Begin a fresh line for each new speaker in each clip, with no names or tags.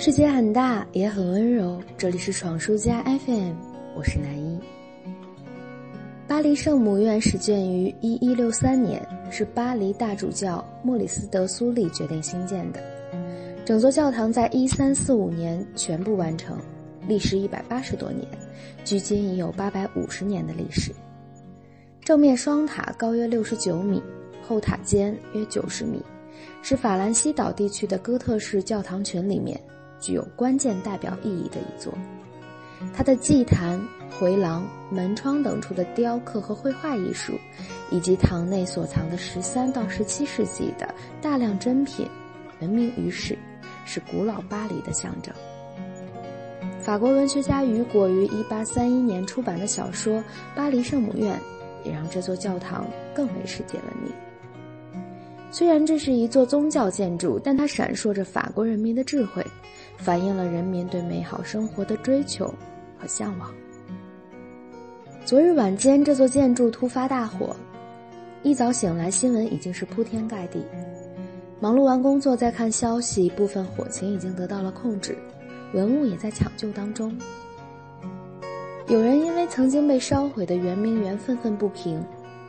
世界很大，也很温柔。这里是闯书家 FM，我是南一。巴黎圣母院始建于一一六三年，是巴黎大主教莫里斯·德苏利决定兴建的。整座教堂在一三四五年全部完成，历时一百八十多年，距今已有八百五十年的历史。正面双塔高约六十九米，后塔尖约九十米，是法兰西岛地区的哥特式教堂群里面。具有关键代表意义的一座，它的祭坛、回廊、门窗等处的雕刻和绘画艺术，以及堂内所藏的十三到十七世纪的大量珍品，闻名于世，是古老巴黎的象征。法国文学家雨果于一八三一年出版的小说《巴黎圣母院》，也让这座教堂更为世界闻名。虽然这是一座宗教建筑，但它闪烁着法国人民的智慧。反映了人民对美好生活的追求和向往。昨日晚间，这座建筑突发大火，一早醒来，新闻已经是铺天盖地。忙碌完工作，再看消息，部分火情已经得到了控制，文物也在抢救当中。有人因为曾经被烧毁的圆明园愤愤不平，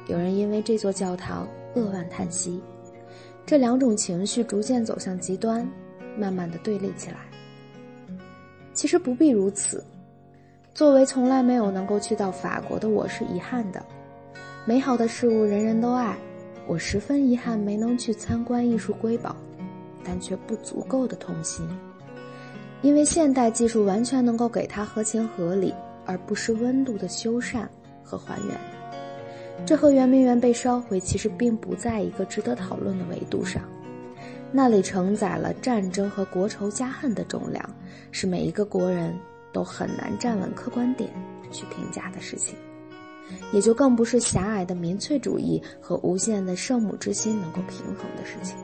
有人因为这座教堂扼腕叹息，这两种情绪逐渐走向极端，慢慢的对立起来。其实不必如此。作为从来没有能够去到法国的我，是遗憾的。美好的事物人人都爱，我十分遗憾没能去参观艺术瑰宝，但却不足够的痛心。因为现代技术完全能够给它合情合理而不失温度的修缮和还原。这和圆明园被烧毁其实并不在一个值得讨论的维度上。那里承载了战争和国仇家恨的重量，是每一个国人都很难站稳客观点去评价的事情，也就更不是狭隘的民粹主义和无限的圣母之心能够平衡的事情。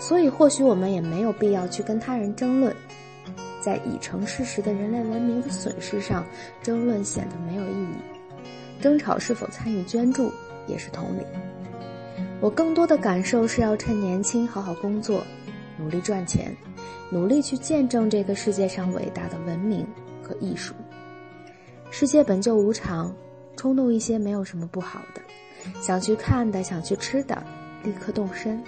所以，或许我们也没有必要去跟他人争论，在已成事实的人类文明的损失上争论显得没有意义，争吵是否参与捐助也是同理。我更多的感受是要趁年轻好好工作，努力赚钱，努力去见证这个世界上伟大的文明和艺术。世界本就无常，冲动一些没有什么不好的。想去看的，想去吃的，立刻动身。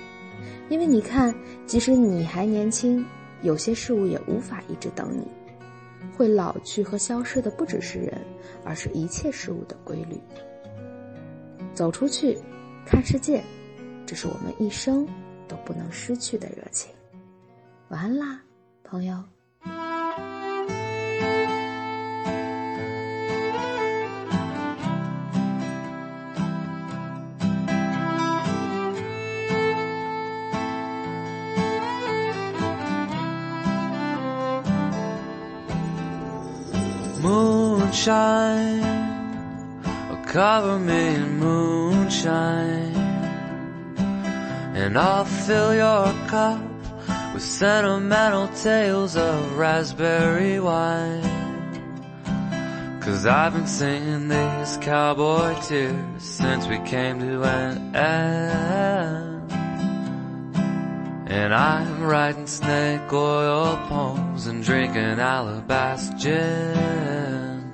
因为你看，即使你还年轻，有些事物也无法一直等你。会老去和消失的不只是人，而是一切事物的规律。走出去，看世界。这是我们一生都不能失去的热情。晚安啦，朋友。
Moonshine, cover me in moonshine. And I'll fill your cup with sentimental tales of raspberry wine. Cause I've been singing these cowboy tears since we came to an end. And I'm writing snake oil poems and drinking alabaster gin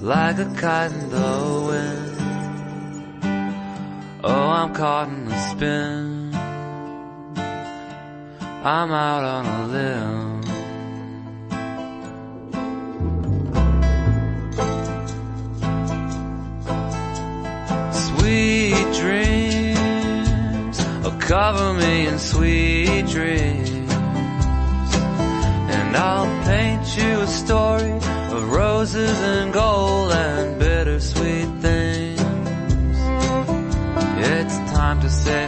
like a kite in the wind. Oh, I'm caught in a spin. I'm out on a limb. Cover me in sweet dreams. And I'll paint you a story of roses and gold and bittersweet things. It's time to say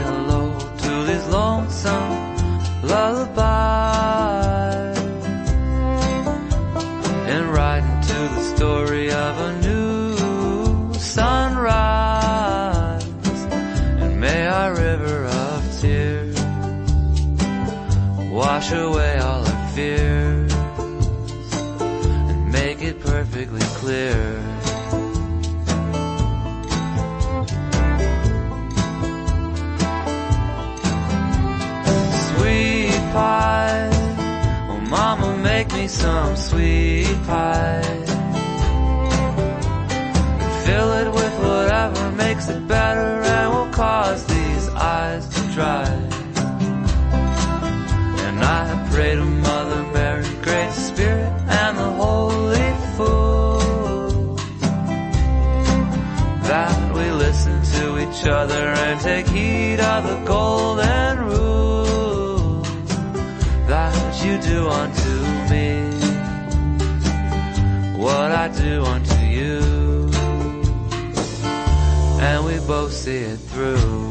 wash away all our fears and make it perfectly clear. Sweet pie oh mama make me some sweet pie. Fill it with whatever makes it better and will cause these eyes to dry. I pray to Mother Mary, Great Spirit, and the Holy Fool that we listen to each other and take heed of the golden rule that you do unto me what I do unto you, and we both see it through.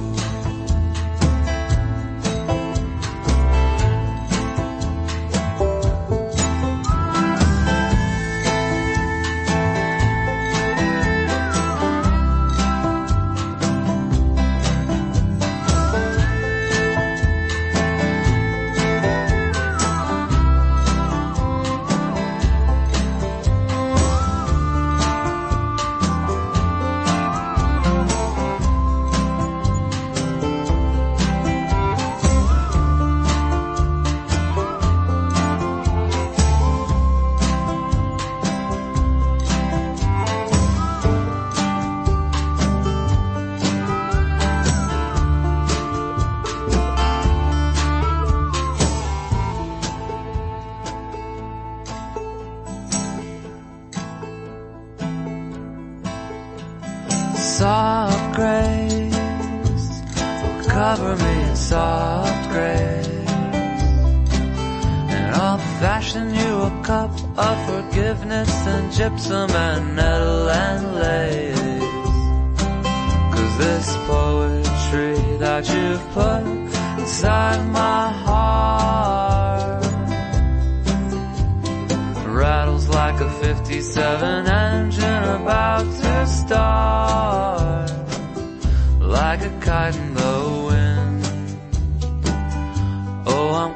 Cover me in soft grace. And I'll fashion you a cup of forgiveness and gypsum and nettle and lace. Cause this poetry that you've put inside my heart rattles like a 57 engine about to start like a kite in the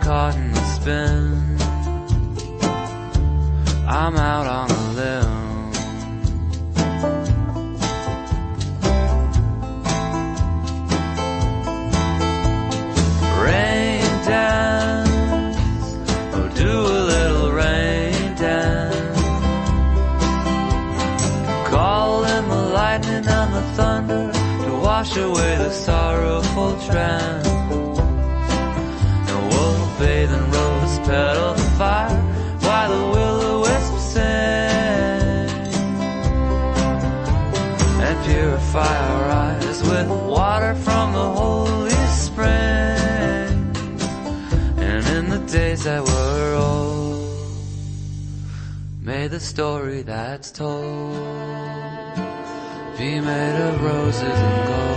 caught in the spin. I'm out on a limb. Rain dance. Oh do a little rain dance. Call in the lightning and the thunder to wash away the sorrowful trance rose petal fire while the will-o-wisp sing? And purify our eyes with water from the holy spring. And in the days that were old may the story that's told be made of roses and gold